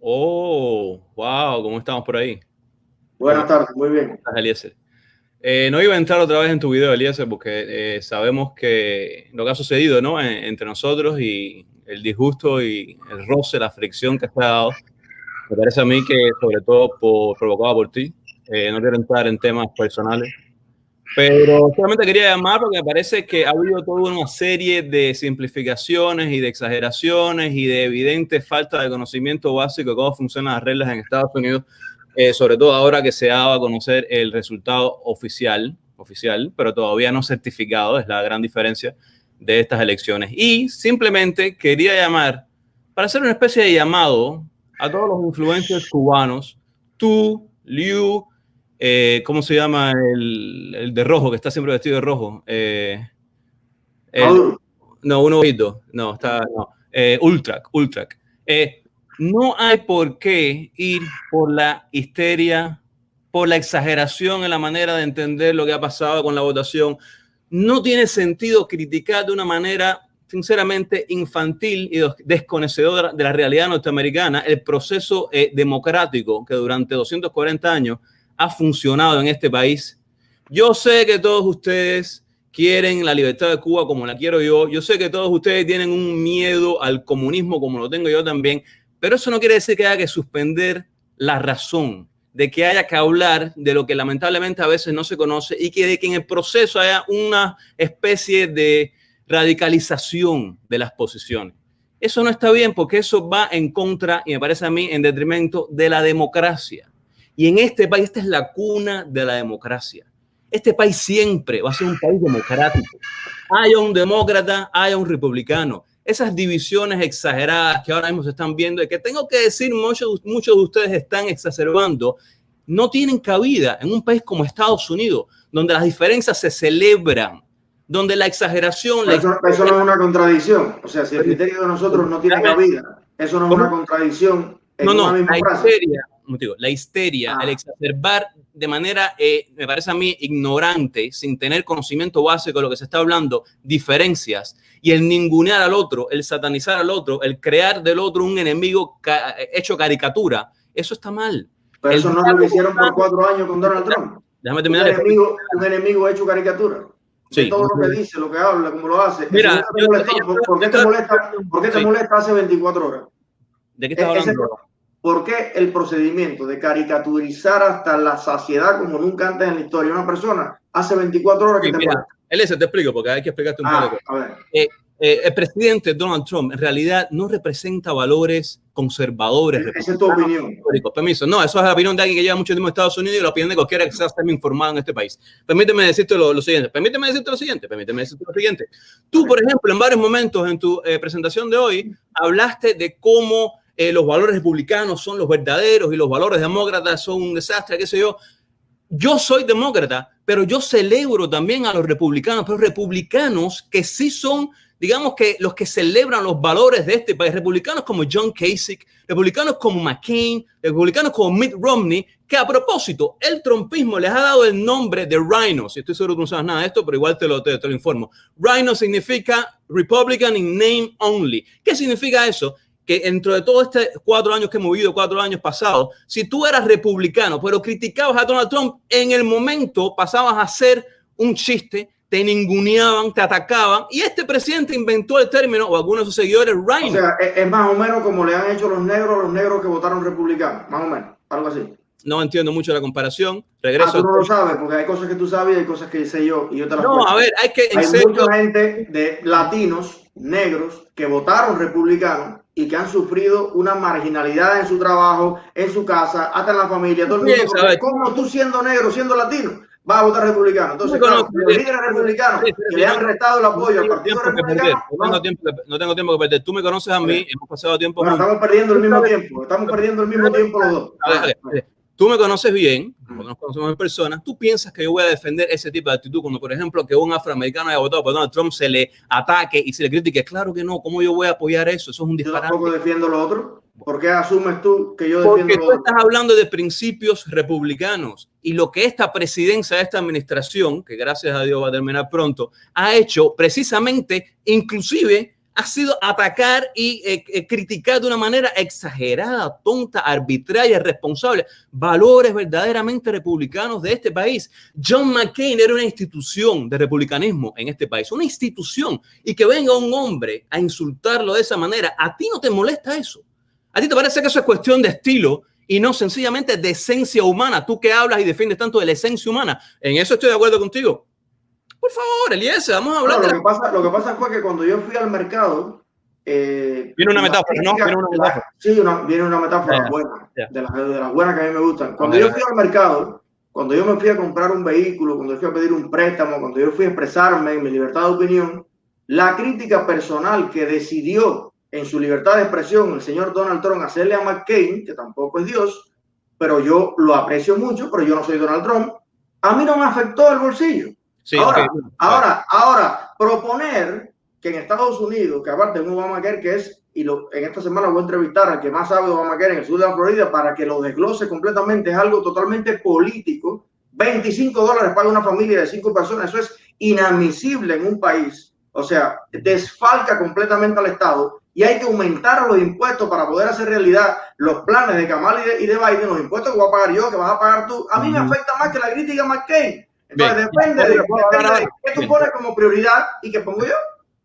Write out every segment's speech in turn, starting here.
Oh, wow, ¿cómo estamos por ahí? Buenas tardes, muy bien. Eliezer. Eh, no iba a entrar otra vez en tu video, Eliezer, porque eh, sabemos que lo que ha sucedido ¿no? entre nosotros y el disgusto y el roce, la fricción que ha dado, me parece a mí que sobre todo por, provocado por ti. Eh, no quiero entrar en temas personales, pero solamente quería llamar porque me parece que ha habido toda una serie de simplificaciones y de exageraciones y de evidente falta de conocimiento básico de cómo funcionan las reglas en Estados Unidos, eh, sobre todo ahora que se daba a conocer el resultado oficial, oficial, pero todavía no certificado, es la gran diferencia de estas elecciones. Y simplemente quería llamar para hacer una especie de llamado a todos los influencers cubanos, tú, Liu, eh, ¿cómo se llama el, el, de rojo, que está siempre vestido de rojo? Eh, no, uno oído, no, está, no, eh, Ultrac, Ultrac. Eh, no hay por qué ir por la histeria, por la exageración en la manera de entender lo que ha pasado con la votación. No tiene sentido criticar de una manera sinceramente infantil y desconocedora de la realidad norteamericana el proceso democrático que durante 240 años ha funcionado en este país. Yo sé que todos ustedes quieren la libertad de Cuba como la quiero yo. Yo sé que todos ustedes tienen un miedo al comunismo como lo tengo yo también, pero eso no quiere decir que haya que suspender la razón, de que haya que hablar de lo que lamentablemente a veces no se conoce y que que en el proceso haya una especie de radicalización de las posiciones. Eso no está bien porque eso va en contra y me parece a mí en detrimento de la democracia. Y en este país, esta es la cuna de la democracia. Este país siempre va a ser un país democrático. Haya un demócrata, haya un republicano. Esas divisiones exageradas que ahora mismo se están viendo y que tengo que decir, muchos, muchos de ustedes están exacerbando, no tienen cabida en un país como Estados Unidos, donde las diferencias se celebran, donde la exageración... Eso, no es una contradicción. O sea, si el criterio de nosotros no tiene cabida, eso no es una contradicción. no, no, la histeria, la histeria, el ah. exacerbar de manera, eh, me parece a mí, ignorante, sin tener conocimiento básico de lo que se está hablando, diferencias, y el ningunear al otro, el satanizar al otro, el crear del otro un enemigo hecho caricatura, eso está mal. Pero eso no lo hicieron por cuatro años con Donald Trump. Déjame terminar. Un enemigo, un enemigo hecho caricatura. Sí. todo lo que dice, lo que habla, cómo lo hace. Mira, ¿por, qué te molesta, ¿por qué te molesta hace 24 horas? ¿De qué estás hablando? ¿Por qué el procedimiento de caricaturizar hasta la saciedad como nunca antes en la historia una persona hace 24 horas que te mira, te explico porque hay que explicarte un ah, poco. Eh, eh, el presidente Donald Trump en realidad no representa valores conservadores. Esa es tu opinión. Permiso. No, eso es la opinión de alguien que lleva mucho tiempo en Estados Unidos y la opinión de cualquiera que sea informado en este país. Permíteme decirte lo, siguiente. Permíteme decirte lo siguiente. Permíteme decirte lo siguiente. Tú, por ejemplo, en varios momentos en tu eh, presentación de hoy, hablaste de cómo eh, los valores republicanos son los verdaderos y los valores demócratas son un desastre, qué sé yo. Yo soy demócrata, pero yo celebro también a los republicanos, pero republicanos que sí son, digamos que los que celebran los valores de este país, republicanos como John Kasich, republicanos como McCain, republicanos como Mitt Romney, que a propósito, el trompismo les ha dado el nombre de Rhino. Si estoy seguro que no sabes nada de esto, pero igual te lo, te, te lo informo. Rhino significa Republican in name only. ¿Qué significa eso? Que dentro de todos estos cuatro años que hemos vivido, cuatro años pasados, si tú eras republicano, pero criticabas a Donald Trump, en el momento pasabas a ser un chiste, te ninguneaban, te atacaban, y este presidente inventó el término, o algunos de sus seguidores, Rhino. O sea, es, más o menos como le han hecho los negros a los negros que votaron republicanos, más o menos, algo así. No entiendo mucho la comparación. Regreso. Ah, tú no lo sabes, porque hay cosas que tú sabes y hay cosas que sé yo, y yo te las No, a ver, hay que... Hay mucha gente de latinos, negros, que votaron republicanos y que han sufrido una marginalidad en su trabajo, en su casa, hasta en la familia, todo el mundo. ¿Cómo tú siendo negro, siendo latino, vas a votar republicano? Entonces, claro, los líderes republicanos que le han restado el apoyo al partido republicano. No tengo, tiempo, no tengo tiempo que perder. Tú me conoces a mí, hemos pasado tiempo. Bueno, estamos perdiendo el mismo tiempo, estamos perdiendo el mismo tiempo los dos. Tú me conoces bien, nos conocemos en persona, tú piensas que yo voy a defender ese tipo de actitud, como por ejemplo que un afroamericano haya votado por Donald Trump se le ataque y se le critique. Claro que no, ¿cómo yo voy a apoyar eso? Eso es un disparate. Yo tampoco defiendo lo otro. ¿Por qué asumes tú que yo defiendo Porque tú estás hablando de principios republicanos y lo que esta presidencia, esta administración, que gracias a Dios va a terminar pronto, ha hecho precisamente, inclusive ha sido atacar y eh, eh, criticar de una manera exagerada, tonta, arbitraria, irresponsable valores verdaderamente republicanos de este país. John McCain era una institución de republicanismo en este país, una institución, y que venga un hombre a insultarlo de esa manera, ¿a ti no te molesta eso? ¿A ti te parece que eso es cuestión de estilo y no sencillamente de esencia humana? Tú que hablas y defiendes tanto de la esencia humana, en eso estoy de acuerdo contigo. Por favor, Eliezer, vamos a hablar. lo, que pasa, lo que pasa fue que cuando yo fui al mercado. Eh, viene una metáfora, ¿no? Viene una metáfora. sí, viene una metáfora buena, De, las, de las buenas que a mí me gustan. Cuando yo fui al mercado, cuando yo me fui a comprar un vehículo, cuando yo fui a pedir un préstamo, cuando yo fui a expresarme en mi libertad de opinión, la crítica personal que decidió en su libertad de expresión el señor Donald Trump hacerle a McCain, que tampoco es Dios, pero yo lo aprecio mucho, pero yo no soy Donald Trump, a mí no me afectó el bolsillo ahora, ahora, ahora, proponer que en Estados Unidos, que aparte de un Obamacare que es, y lo, en esta semana voy a entrevistar al que más sabe de Obamacare en el sur de la Florida para que lo desglose completamente, es algo totalmente político. 25 dólares para una familia de cinco personas, eso es inadmisible en un país. O sea, desfalca completamente al Estado y hay que aumentar los impuestos para poder hacer realidad los planes de Kamala y de, Biden, los impuestos que voy a pagar yo, que vas a pagar tú. A mí me afecta más que la crítica McCain entonces depende, de, qué tú pones como prioridad y qué pongo yo.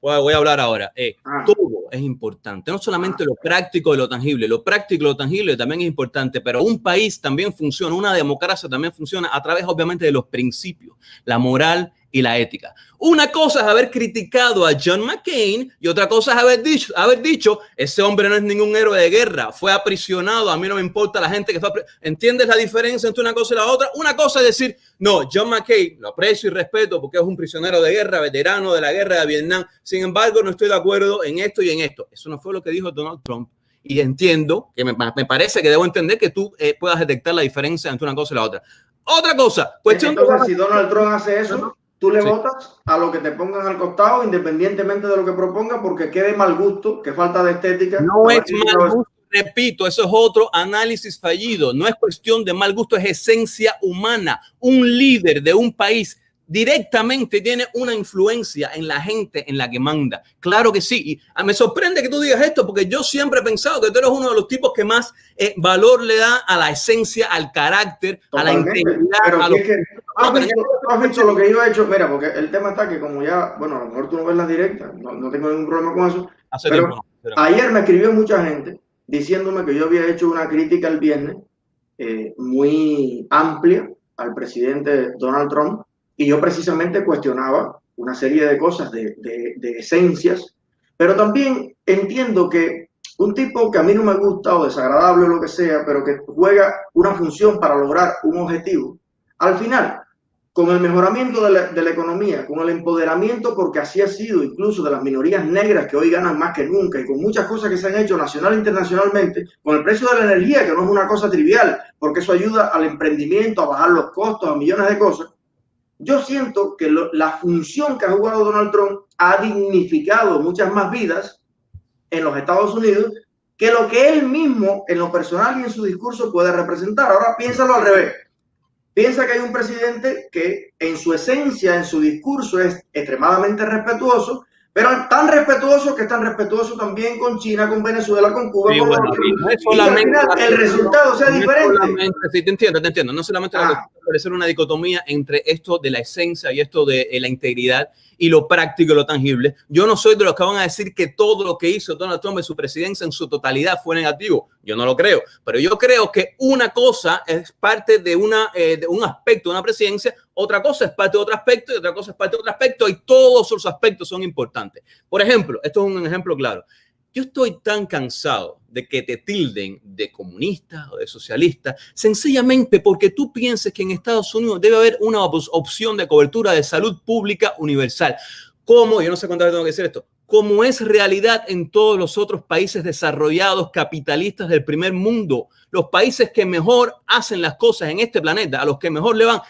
Voy a hablar ahora. Eh, ah. Todo es importante, no solamente ah. lo práctico y lo tangible, lo práctico y lo tangible también es importante, pero un país también funciona, una democracia también funciona a través obviamente de los principios, la moral y la ética. Una cosa es haber criticado a John McCain y otra cosa es haber dicho, haber dicho, ese hombre no es ningún héroe de guerra, fue aprisionado, a mí no me importa la gente que fue ¿Entiendes la diferencia entre una cosa y la otra? Una cosa es decir, no, John McCain lo aprecio y respeto porque es un prisionero de guerra, veterano de la guerra de Vietnam. Sin embargo, no estoy de acuerdo en esto y en esto. Eso no fue lo que dijo Donald Trump. Y entiendo, que me, parece que debo entender que tú eh, puedas detectar la diferencia entre una cosa y la otra. Otra cosa, cuestión Entonces, si Donald Trump hace eso, tú le votas a lo que te pongan al costado, independientemente de lo que propongan, porque quede mal gusto, que falta de estética. No es mal gusto, repito, eso es otro análisis fallido. No es cuestión de mal gusto, es esencia humana. Un líder de un país directamente tiene una influencia en la gente en la que manda. Claro que sí. Y ah, me sorprende que tú digas esto porque yo siempre he pensado que tú eres uno de los tipos que más eh, valor le da a la esencia, al carácter, a la integridad. a lo... que, has, visto, lo que yo he hecho? Mira, porque el tema está que como ya, bueno, a lo mejor tú no ves las directas, no, no tengo ningún problema con eso. pero ayer me escribió mucha gente diciéndome que yo había hecho una crítica el viernes eh, muy amplia al presidente Donald Trump y yo precisamente cuestionaba una serie de cosas, de, de, esencias, pero también entiendo que un tipo que a mí no me gusta o desagradable o lo que sea, pero que juega una función para lograr un objetivo, al final, con el mejoramiento de la, de la, economía, con el empoderamiento, porque así ha sido incluso de las minorías negras que hoy ganan más que nunca, y con muchas cosas que se han hecho nacional e internacionalmente, con el precio de la energía, que no es una cosa trivial, porque eso ayuda al emprendimiento, a bajar los costos, a millones de cosas, yo siento que la función que ha jugado Donald Trump ha dignificado muchas más vidas en los Estados Unidos que lo que él mismo en lo personal y en su discurso puede representar. Ahora piénsalo al revés. Piensa que hay un presidente que en su esencia, en su discurso es extremadamente respetuoso, pero tan respetuoso que es tan respetuoso también con China, con Venezuela, con Cuba. con no el resultado sea diferente. sí, te entiendo, te entiendo. No solamente ah. Parecer una dicotomía entre esto de la esencia y esto de la integridad y lo práctico y lo tangible. Yo no soy de los que van a decir que todo lo que hizo Donald Trump en su presidencia en su totalidad fue negativo. Yo no lo creo, pero yo creo que una cosa es parte de, una, eh, de un aspecto de una presidencia, otra cosa es parte de otro aspecto y otra cosa es parte de otro aspecto y todos los aspectos son importantes. Por ejemplo, esto es un ejemplo claro. Yo estoy tan cansado de que te tilden de comunista o de socialista, sencillamente porque tú pienses que en Estados Unidos debe haber una opción de cobertura de salud pública universal. Como, yo no sé cuántas veces tengo que decir esto, como es realidad en todos los otros países desarrollados, capitalistas del primer mundo, los países que mejor hacen las cosas en este planeta, a los que mejor le van,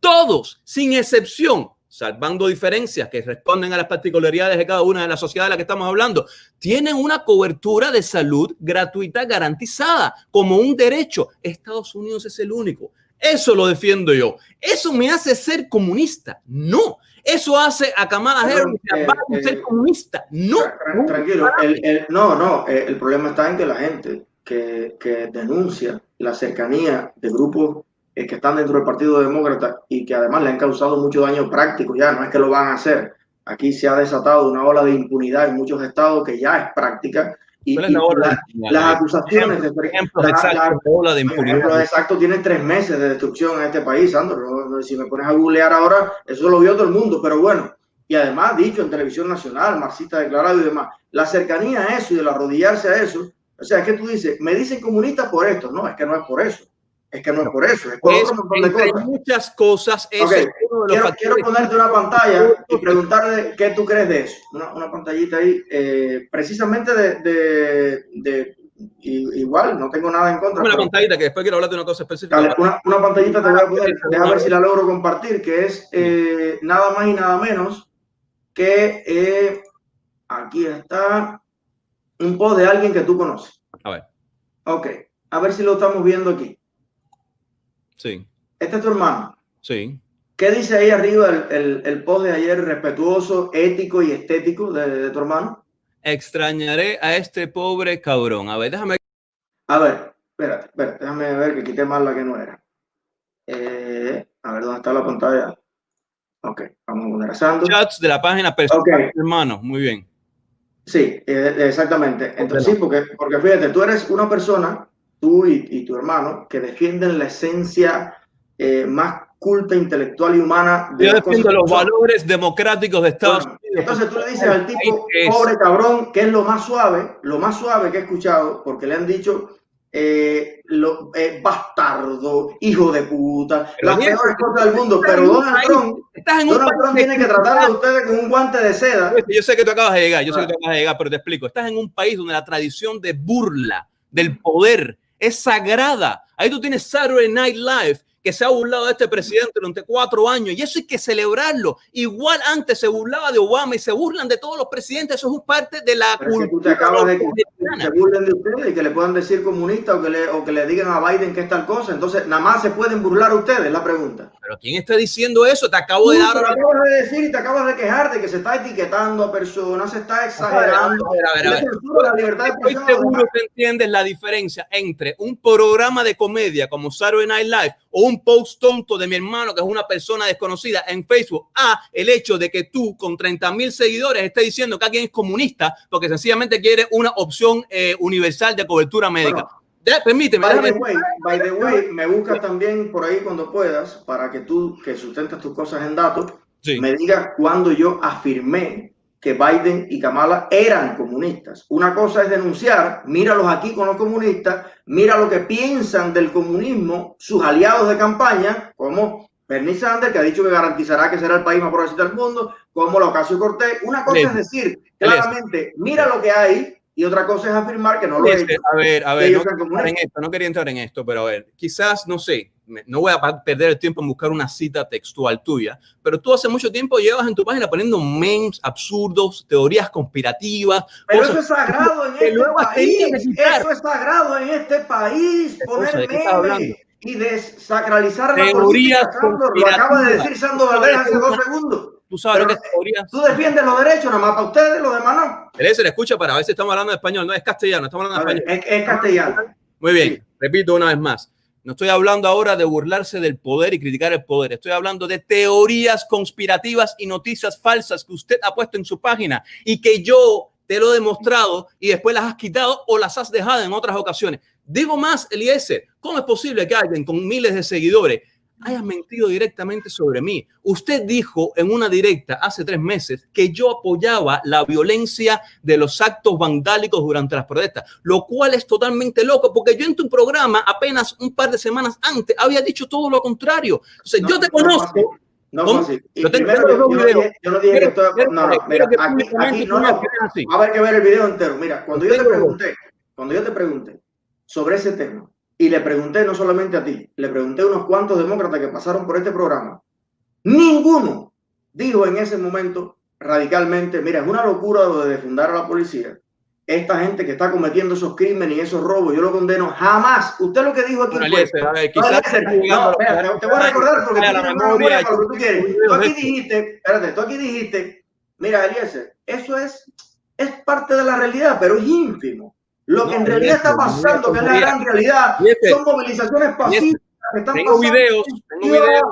todos, sin excepción, salvando diferencias que responden a las particularidades de cada una de las sociedades de las que estamos hablando, tienen una cobertura de salud gratuita garantizada como un derecho. Estados Unidos es el único. Eso lo defiendo yo. ¿Eso me hace ser comunista? No. ¿Eso hace a Kamala Harris eh, eh, ser comunista? No. Tranquilo. El, no, no. Eh, el problema está en que la gente que, que denuncia la cercanía de grupos que están dentro del Partido Demócrata y que además le han causado mucho daño práctico, ya no es que lo van a hacer. Aquí se ha desatado una ola de impunidad en muchos estados que ya es práctica y, las acusaciones de, por ejemplo, exacto, de impunidad. exacto tiene tres meses de destrucción en este país, Sandro. si me pones a googlear ahora, eso lo vio todo el mundo, pero bueno. Y además, dicho en televisión nacional, marxista declarado y demás, la cercanía a eso y el arrodillarse a eso, o sea, es que tú dices, me dicen comunista por esto, no, es que no es por eso. Es que no es por eso, es por otro montón de cosas. muchas cosas. Okay. quiero, quiero, ponerte una pantalla y preguntarle qué tú crees de eso. Una, una pantallita ahí, eh, precisamente de, de, de, igual, no tengo nada en contra. Una pantallita que después quiero hablar de una cosa específica. una, una, pantallita te voy a poner, déjame ver si la logro compartir, que es eh, nada más y nada menos que eh, aquí está un post de alguien que tú conoces. A ver. Ok, a ver si lo estamos viendo aquí. Sí. Este es tu hermano. Sí. ¿Qué dice ahí arriba el, el, post de ayer respetuoso, ético y estético de, tu hermano? Extrañaré a este pobre cabrón. A ver, déjame. A ver, espérate, espérate, déjame ver que quité más la que no era. Eh, a ver, ¿dónde está la pantalla? Ok, vamos Sandro. Chats de la página personal, hermano. Muy bien. Sí, eh, exactamente. Entonces, sí, porque, porque fíjate, tú eres una persona tú y, tu hermano, que defienden la esencia eh, más culta, intelectual y humana. De Yo defiendo los valores democráticos de Estados Unidos. Entonces tú le dices al tipo, pobre cabrón, que es lo más suave, lo más suave que he escuchado, porque le han dicho eh, lo, eh, bastardo, hijo de puta, las peores cosas del mundo, pero Donald Trump, Donald Trump tiene que tratar a ustedes con un guante de seda. Yo sé que tú acabas de llegar, yo sé que tú acabas de llegar, pero te explico, estás en un país donde la tradición de burla del poder es sagrada. Ahí tú tienes Saturday Night Live, que se ha burlado de este presidente durante cuatro años y eso hay que celebrarlo. Igual antes se burlaba de Obama y se burlan de todos los presidentes, eso es parte de la cultura. de que se burlen de ustedes y que le puedan decir comunista o que, le, o que le digan a Biden que es tal cosa, entonces nada más se pueden burlar ustedes, la pregunta. Pero ¿quién está diciendo eso? Te acabo de dar... Te acabas de decir y te acabas de quejar de que se está etiquetando a personas, se está exagerando. A ver, a ver, a ver. Estoy seguro que entiendes la diferencia entre un programa de comedia como Saturday Night Live o un post tonto de mi hermano, que es una persona desconocida en Facebook, a el hecho de que tú con 30 mil seguidores estés diciendo que alguien es comunista porque sencillamente quiere una opción eh, universal de cobertura médica. permíteme. By the, way, me buscas también por ahí cuando puedas para que tú, que sustentas tus cosas en datos, me digas cuando yo afirmé que Biden y Kamala eran comunistas. Una cosa es denunciar, míralos aquí con los comunistas, mira lo que piensan del comunismo sus aliados de campaña, como Bernie Sanders, que ha dicho que garantizará que será el país más progresista del mundo, como la Ocasio Cortés. Una cosa es decir claramente, mira lo que hay, y otra cosa es afirmar que no lo es. A ver, a ver, no, en esto, no quería entrar en esto, pero a ver, quizás, no sé, no voy a perder el tiempo en buscar una cita textual tuya, pero tú hace mucho tiempo llevas en tu página poniendo memes absurdos, teorías conspirativas. Pero eso es sagrado en este país. Eso es sagrado en este país. Poner memes y desacralizar la teorías Lo acaba de decir Sando Valdés hace dos segundos. Tú sabes lo que es. Tú defiendes los derechos, nada más para ustedes, los demás no. Le escucha para ver si estamos hablando de español. No, es castellano, estamos hablando de español. Es, castellano. Muy bien, repito una vez más. No estoy hablando ahora de burlarse del poder y criticar el poder. Estoy hablando de teorías conspirativas y noticias falsas que usted ha puesto en su página y que yo te lo he demostrado y después las has quitado o las has dejado en otras ocasiones. Digo más, Eliezer, ¿cómo es posible que alguien con miles de seguidores haya mentido directamente sobre mí. Usted dijo en una directa hace tres meses que yo apoyaba la violencia de los actos vandálicos durante las protestas, lo cual es totalmente loco porque yo en tu programa apenas un par de semanas antes había dicho todo lo contrario. O sea, yo te conozco. No, no, yo, primero, yo, yo, dije, yo no dije que esto, no, no, mira, aquí, aquí no, no, va a haber que ver el video entero. Mira, cuando yo te pregunté, cuando yo te pregunté sobre ese tema, y le pregunté no solamente a ti, le pregunté a unos cuantos demócratas que pasaron por este programa. Ninguno dijo en ese momento radicalmente, mira, es una locura lo de defundar a la policía. esta gente que está cometiendo esos crímenes y esos robos, yo lo condeno jamás. Usted lo que dijo aquí fue, quizás no, te, voy a recordar porque tú tienes memoria para lo que tú quieres. Tú aquí dijiste, espérate, tú aquí dijiste, mira, Eliezer, eso es, es parte de la realidad, pero es ínfimo. Lo que en realidad está pasando, que es la gran realidad, son movilizaciones pacíficas tengo videos, tengo videos.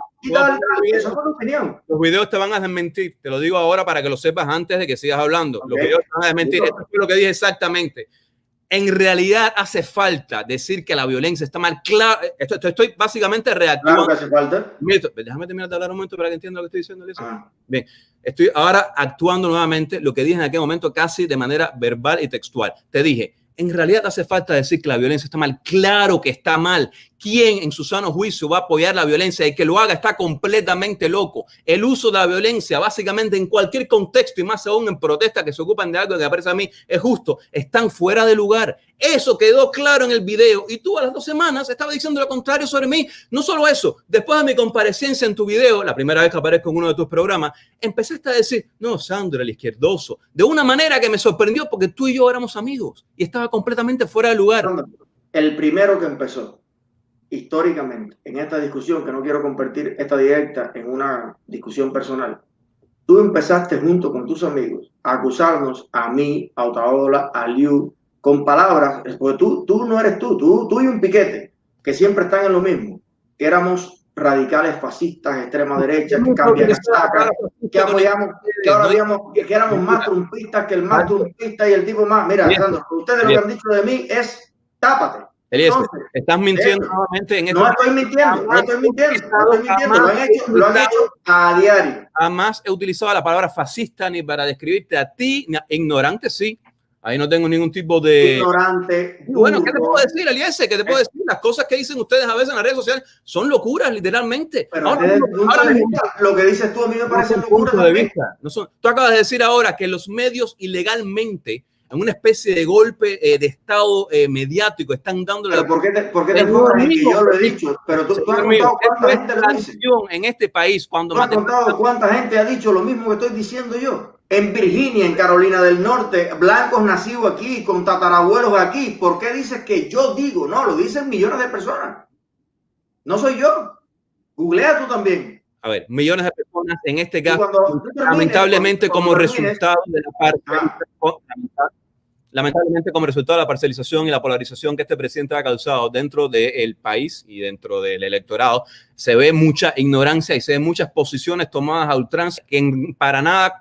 Los videos te van a desmentir, te lo digo ahora para que lo sepas antes de que sigas hablando. Los videos te van a desmentir. Esto es lo que dije exactamente. En realidad hace falta decir que la violencia está mal. Claro, esto, estoy básicamente reactivando. Claro que hace falta. déjame terminar de hablar un momento para que entienda lo que estoy diciendo. Ah. Bien, estoy ahora actuando nuevamente lo que dije en aquel momento casi de manera verbal y textual. Te dije, en realidad hace falta decir que la violencia está mal. Claro que está mal. ¿Quién en su sano juicio va a apoyar la violencia? y que lo haga está completamente loco. El uso de la violencia, básicamente en cualquier contexto y más aún en protestas que se ocupan de algo que me parece a mí es justo, están fuera de lugar. Eso quedó claro en el video y tú a las dos semanas estabas diciendo lo contrario sobre mí. No solo eso, después de mi comparecencia en tu video, la primera vez que aparezco en uno de tus programas, empezaste a decir, no, Sandro, el izquierdoso, de una manera que me sorprendió porque tú y yo éramos amigos y estaba completamente fuera de lugar. El primero que empezó históricamente en esta discusión, que no quiero convertir esta directa en una discusión personal, tú empezaste junto con tus amigos a acusarnos a mí, a Otaola, a Liu, con palabras, porque tú, tú no eres tú, tú, tú y un piquete, que siempre están en lo mismo, que éramos radicales fascistas, extrema derecha, que cambian saca, que apoyamos, que ahora digamos que, éramos más trumpistas que el más trumpista y el tipo más. Mira, Alejandro, ustedes lo que han dicho de mí es tápate. Eliezer, estás mintiendo eh, nuevamente en esto. No estoy mintiendo, no estoy mintiendo, no estoy mintiendo. Lo han, hecho, lo han hecho a diario. Jamás he utilizado la palabra fascista ni para describirte a ti, ignorante sí. Ahí no tengo ningún tipo de. Ignorante. Bueno, ¿qué te puedo decir, Eliezer? ¿Qué te puedo decir? Las cosas que dicen ustedes a veces en las redes sociales son locuras, literalmente. Pero ahora, ahora vista, lo que dices tú a mí me parece locura. De vista. No son, tú acabas de decir ahora que los medios ilegalmente en una especie de golpe eh, de estado eh, mediático, están dando la... ¿Por qué te, por qué te enfocas en que yo lo he dicho? Pero tú, tú has contado cuánta gente lo dice. En este país, cuando... ¿Tú has contado cuánta gente ha dicho lo mismo que estoy diciendo yo? En Virginia, en Carolina del Norte, blancos nacidos aquí, con tatarabuelos aquí. ¿Por qué dices que yo digo? No, lo dicen millones de personas. No soy yo. Googlea tú también. A ver, millones de personas en este caso, lamentablemente como resultado de la. Ah lamentablemente como resultado de la parcialización y la polarización que este presidente ha causado dentro del país y dentro del electorado, se ve mucha ignorancia y se ven muchas posiciones tomadas a ultranza que para nada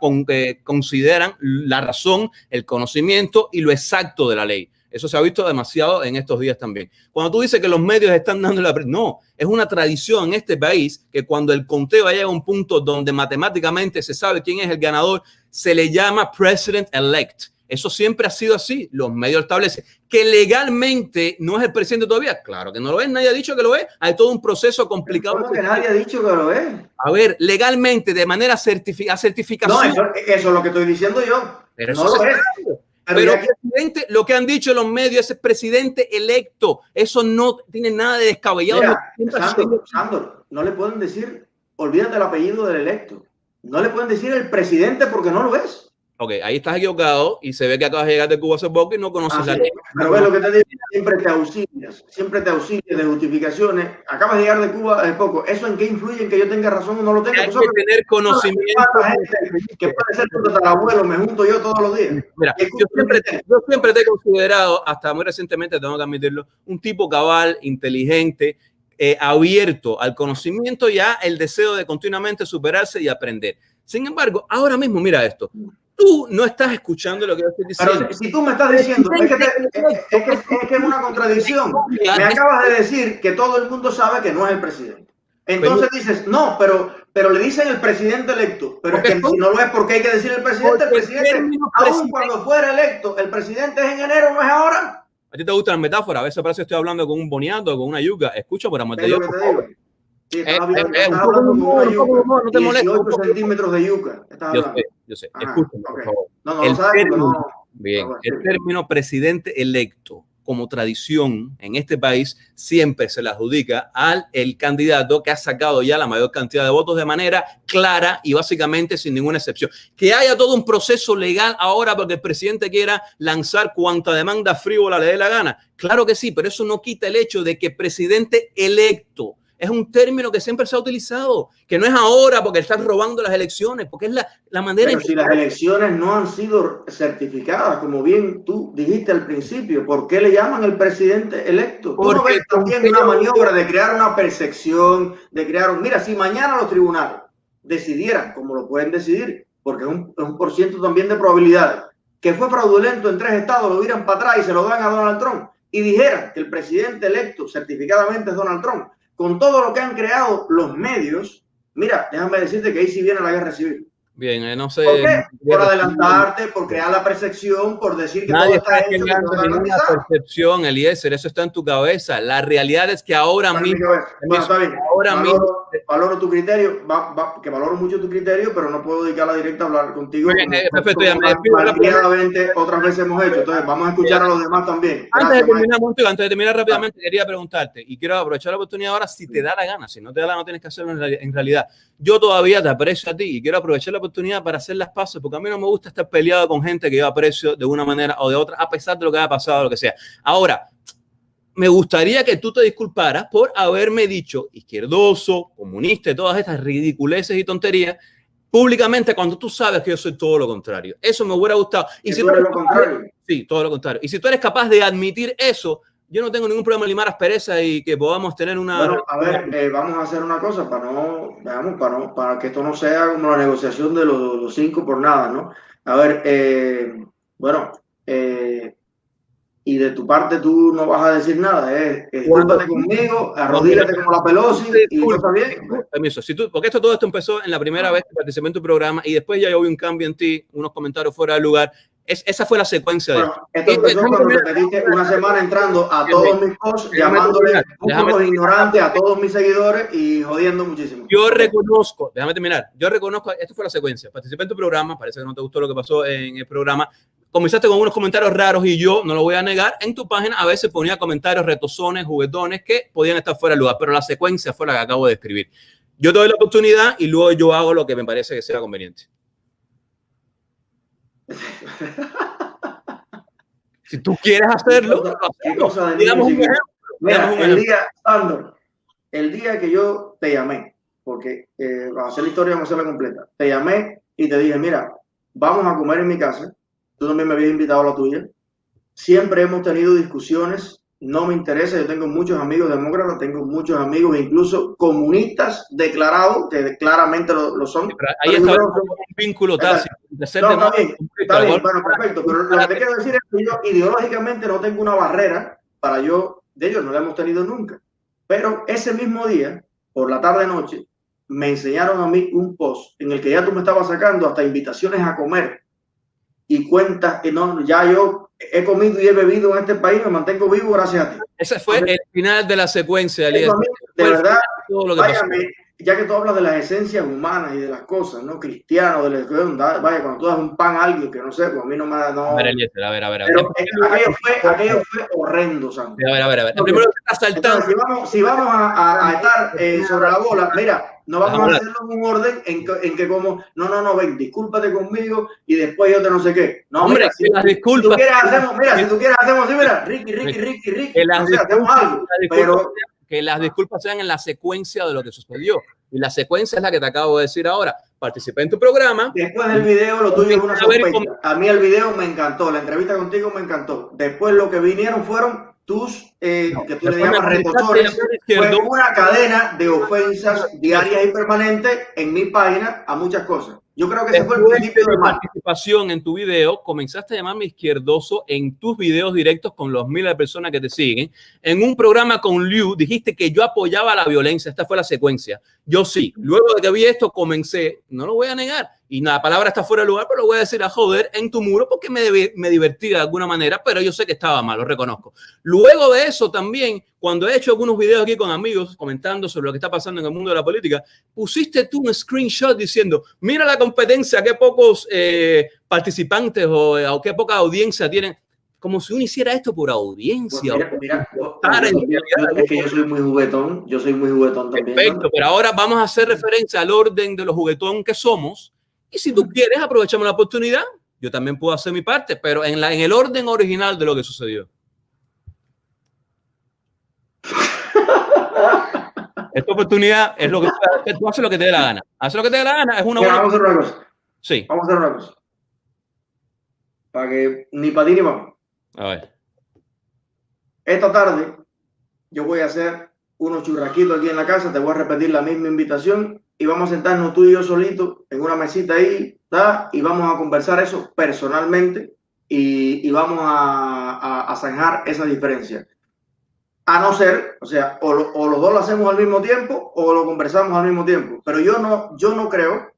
consideran la razón, el conocimiento y lo exacto de la ley. Eso se ha visto demasiado en estos días también. Cuando tú dices que los medios están dando la... No, es una tradición en este país que cuando el conteo llega a un punto donde matemáticamente se sabe quién es el ganador, se le llama president elect eso siempre ha sido así. Los medios establecen que legalmente no es el presidente todavía. Claro que no lo es, nadie ha dicho que lo es. Hay todo un proceso complicado. ¿Cómo que nadie ha dicho que lo es? A ver, legalmente, de manera certificada, certificación. No, eso, es lo que estoy diciendo yo. Pero no lo es. Pero, presidente, lo que han dicho los medios es presidente electo. Eso no tiene nada de descabellado. Sandor, no le pueden decir, olvídate el apellido del electo. No le pueden decir el presidente porque no lo es. Ok, ahí estás equivocado y se ve que acabas de llegar de Cuba hace poco y no conoces la ley. Pero ves lo que te digo, siempre te auxilias, siempre te auxilias de justificaciones. Acabas de llegar de Cuba hace poco. ¿Eso en qué influye en que yo tenga razón o no lo tenga? Hay que tener conocimiento. que puede ser tu abuelo, me junto yo todos los días. Mira, yo siempre, te, yo siempre te he considerado, hasta muy recientemente, tengo que admitirlo, un tipo cabal, inteligente, eh, abierto al conocimiento y a el deseo de continuamente superarse y aprender. Sin embargo, ahora mismo, mira esto, tú no estás escuchando lo que yo estoy diciendo. Pero si tú me estás diciendo, es que, es, que, es una contradicción. Me acabas de decir que todo el mundo sabe que no es el presidente. Entonces dices, no, pero, pero le dicen el presidente electo. Pero es que si no lo es, porque hay que decir el presidente? El presidente, aún cuando fuera electo, el presidente es en enero, no es ahora. A ti te gustan las metáforas. A veces parece que estoy hablando con un boniato, con una yuca. Escucha, por amor de Dios. Sí, estaba hablando, eh, eh, hablando con una yuca. No te molestes. 18 centímetros de yuca. Yo sé, yo sé. Escúchame, por favor. No, no, el término, no, bien, el término presidente electo como tradición en este país, siempre se le adjudica al el candidato que ha sacado ya la mayor cantidad de votos de manera clara y básicamente sin ninguna excepción. Que haya todo un proceso legal ahora porque el presidente quiera lanzar cuanta demanda frívola le dé la gana. Claro que sí, pero eso no quita el hecho de que presidente electo es un término que siempre se ha utilizado, que no es ahora porque están robando las elecciones, porque es la, la manera... Pero si las elecciones no han sido certificadas, como bien tú dijiste al principio, ¿por qué le llaman el presidente electo? ¿Tú no ves también una maniobra de crear una percepción, de crear un... Mira, si mañana los tribunales decidieran, como lo pueden decidir, porque es un, es un por ciento también de probabilidades, que fue fraudulento en tres estados, lo vieran para atrás y se lo dan a Donald Trump, y dijeran que el presidente electo certificadamente es Donald Trump, con todo lo que han creado los medios, mira, déjame decirte que ahí sí viene la guerra civil. Bien, eh, no sé. ¿Por qué? Por adelantarte, por crear la percepción, por decir que Nadie todo está, está hecho. ninguna percepción, Eliezer, eso está en tu cabeza. La realidad es que ahora está mismo. Bueno, está bien. Ahora valoro, mismo. Valoro tu criterio, va, va, que valoro mucho tu criterio, pero no puedo dedicar la directa a hablar contigo. Bien, eh, perfecto, ya me despido. Otras veces hemos hecho. Entonces, vamos a escuchar a los demás también. Antes de terminar, Montigo, antes de terminar rápidamente, quería preguntarte, y quiero aprovechar la oportunidad ahora, si te da la gana, si no te da la gana, no tienes que hacerlo en realidad. Yo todavía te aprecio a ti y quiero aprovechar la oportunidad para hacer las pases, porque a mí no me gusta estar peleado con gente que yo aprecio de una manera o de otra, a pesar de lo que haya pasado, lo que sea. Ahora, me gustaría que tú te disculparas por haberme dicho izquierdoso, comunista, todas estas ridiculeces y tonterías públicamente cuando tú sabes que yo soy todo lo contrario. Eso me hubiera gustado. Y si tú eres lo contrario. Sí, todo lo contrario. Y si tú eres capaz de admitir eso, yo no tengo ningún problema en limar aspereza y que podamos tener una. Bueno, a ver, eh, vamos a hacer una cosa para no, veamos, para, no, para que esto no sea como la negociación de los, los cinco por nada, ¿no? A ver, eh, bueno, eh, y de tu parte tú no vas a decir nada, eh, discúlpate conmigo, arrodíllate como la Pelosi y todo está bien. Permiso, si tú, porque esto todo esto empezó en la primera vez que participé en tu programa y después ya hubo un cambio en ti, unos comentarios fuera de lugar es, esa fue la secuencia bueno, de esto. Esto empezó cuando te diste una semana entrando a todos mis posts, llamándole un ignorantes a todos mis seguidores y jodiendo muchísimo. Yo reconozco, déjame terminar, yo reconozco, esto fue la secuencia. Participé en tu programa, parece que no te gustó lo que pasó en el programa. Comenzaste con unos comentarios raros y yo, no lo voy a negar, en tu página a veces ponía comentarios retozones, juguetones que podían estar fuera de lugar, pero la secuencia fue la que acabo de escribir. Yo te doy la oportunidad y luego yo hago lo que me parece que sea conveniente. Si tú quieres hacerlo, ¿Qué cosa, de digamos un ejemplo. Mira, un el día, Sandor, el día que yo te llamé, porque eh, a hacer la historia vamos a hacerla completa, te llamé y te dije, mira, vamos a comer en mi casa, tú también me habías invitado a la tuya, siempre hemos tenido discusiones no me interesa. Yo tengo muchos amigos demócratas, tengo muchos amigos incluso comunistas declarados, que claramente lo, lo son. Pero ahí está un vínculo tácito. no, está bien, está bien, bueno, perfecto. Pero lo que te quiero decir es que yo ideológicamente no tengo una barrera para yo, de ellos no la hemos tenido nunca. Pero ese mismo día, por la tarde-noche, me enseñaron a mí un post en el que ya tú me estabas sacando hasta invitaciones a comer y cuentas que no, ya yo he comido y he bebido en este país, me mantengo vivo gracias a ti. Ese fue el final de la secuencia, de verdad, todo lo que váyame, ya que tú hablas de las esencias humanas y de las cosas, ¿no? Cristiano, de la vaya, cuando tú das un pan a alguien que no sé, pues a mí no me da. No, a ver, a ver, a ver. A ver. Pero aquello, fue, aquello fue horrendo, Santi. A ver, a ver, a ver. Primero está saltando. Entonces, si vamos, si vamos a, a, a estar eh, sobre la bola, mira, no vamos a hacerlo en un orden en que, en que, como, no, no, no, ven, discúlpate conmigo y después yo te no sé qué. No, Hombre, mira, si, las disculpas, si tú quieres hacemos, mira, si tú quieres hacemos así, mira, Ricky, Ricky, Ricky, Ricky, que las o sea, hacemos algo, pero... Que las disculpas sean en la secuencia de lo que sucedió. Y la secuencia es la que te acabo de decir ahora. Participé en tu programa. Después del video, lo tuyo es una sospecha. A mí el video me encantó, la entrevista contigo me encantó. Después lo que vinieron fueron tus, eh, no, que tú le llamas retosores, fue una cadena de ofensas diarias y permanentes en mi página a muchas cosas. Yo creo que ese fue el principio de participación en tu video. Comenzaste a llamarme izquierdoso en tus videos directos con los miles de personas que te siguen. En un programa con Liu dijiste que yo apoyaba la violencia. Esta fue la secuencia. Yo sí. Luego de que vi esto, comencé, no lo voy a negar, y la palabra está fuera de lugar, pero lo voy a decir a joder en tu muro porque me, me divertí de alguna manera, pero yo sé que estaba mal, lo reconozco. Luego de eso también, cuando he hecho algunos videos aquí con amigos comentando sobre lo que está pasando en el mundo de la política, pusiste tú un screenshot diciendo, mira la competencia, qué pocos eh, participantes o, o qué poca audiencia tienen como si uno hiciera esto por audiencia. Pues mira, mira, es que yo soy muy juguetón, yo soy muy juguetón también. Perfecto, pero ahora vamos a hacer referencia al orden de los juguetón que somos. Y si tú quieres, aprovechamos la oportunidad. Yo también puedo hacer mi parte, pero en, la, en el orden original de lo que sucedió. Esta oportunidad es lo que tú haces lo que te dé la gana. Haces lo que te dé la gana. Es una buena... Vamos a hacer una cosa. Sí. Vamos a hacer una cosa. Para que ni para ti ni para A ver. Esta tarde yo voy a hacer unos churraquitos aquí en la casa. Te voy a repetir la misma invitación y vamos a sentarnos tú y yo solitos en una mesita ahí, ¿tá? y vamos a conversar eso personalmente y, y vamos a, a, zanjar esa diferencia. A no ser, o sea, o, o, los dos lo hacemos al mismo tiempo o lo conversamos al mismo tiempo. Pero yo no, yo no creo,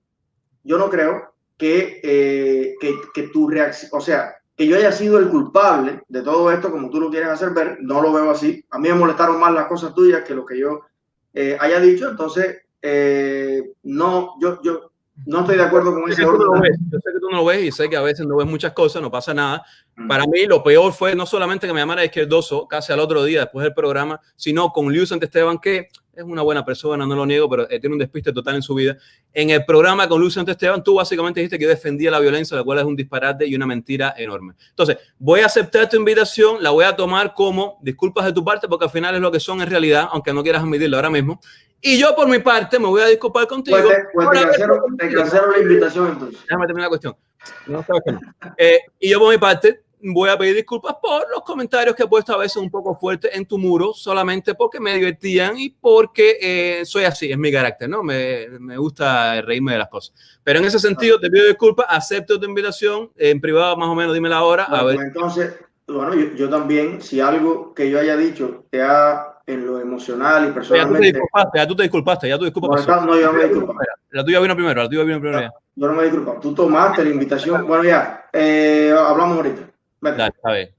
yo no creo que, eh, que, que tu reacción, o sea, que yo haya sido el culpable de todo esto, como tú lo quieres hacer ver, no lo veo así. A mí me molestaron más las cosas tuyas que lo que yo eh, haya dicho. Entonces, eh, no, yo, yo no estoy de acuerdo con ese orden. Yo sé que tú no lo ves y sé que a veces no ves muchas cosas, no pasa nada. Para mí lo peor fue no solamente que me llamara izquierdoso casi al otro día después del programa, sino con Luis Esteban, que es una buena persona, no lo niego, pero eh, tiene un despiste total en su vida. En el programa con Luis Esteban, tú básicamente dijiste que yo defendía la violencia, la cual es un disparate y una mentira enorme. Entonces, voy a aceptar tu invitación, la voy a tomar como disculpas de tu parte, porque al final es lo que son en realidad, aunque no quieras admitirlo ahora mismo. Y yo, por mi parte, me voy a disculpar contigo. Pues pues te, cancelo, la invitación entonces. Déjame terminar la cuestión. No, eh, y yo, por mi parte, voy a pedir disculpas por los comentarios que he puesto a veces un poco fuertes en tu muro, solamente porque me divertían y porque eh, soy así, es mi carácter, ¿no? Me, me, gusta reírme de las cosas. Pero en ese sentido, te pido disculpas, acepto tu invitación, en privado más o menos, dime la hora. a ver. Pues entonces, bueno, yo, yo, también, si algo que yo haya dicho te ha en lo emocional y personalmente. Ya tú te disculpaste, ya tú te disculpaste, ya tú disculpas. No, no, yo me. La tuya vino primero, la tuya vino primero. Ya. Yo no me disculpo. Tú tomaste la invitación. Bueno, ya, eh, hablamos ahorita. Dale, a.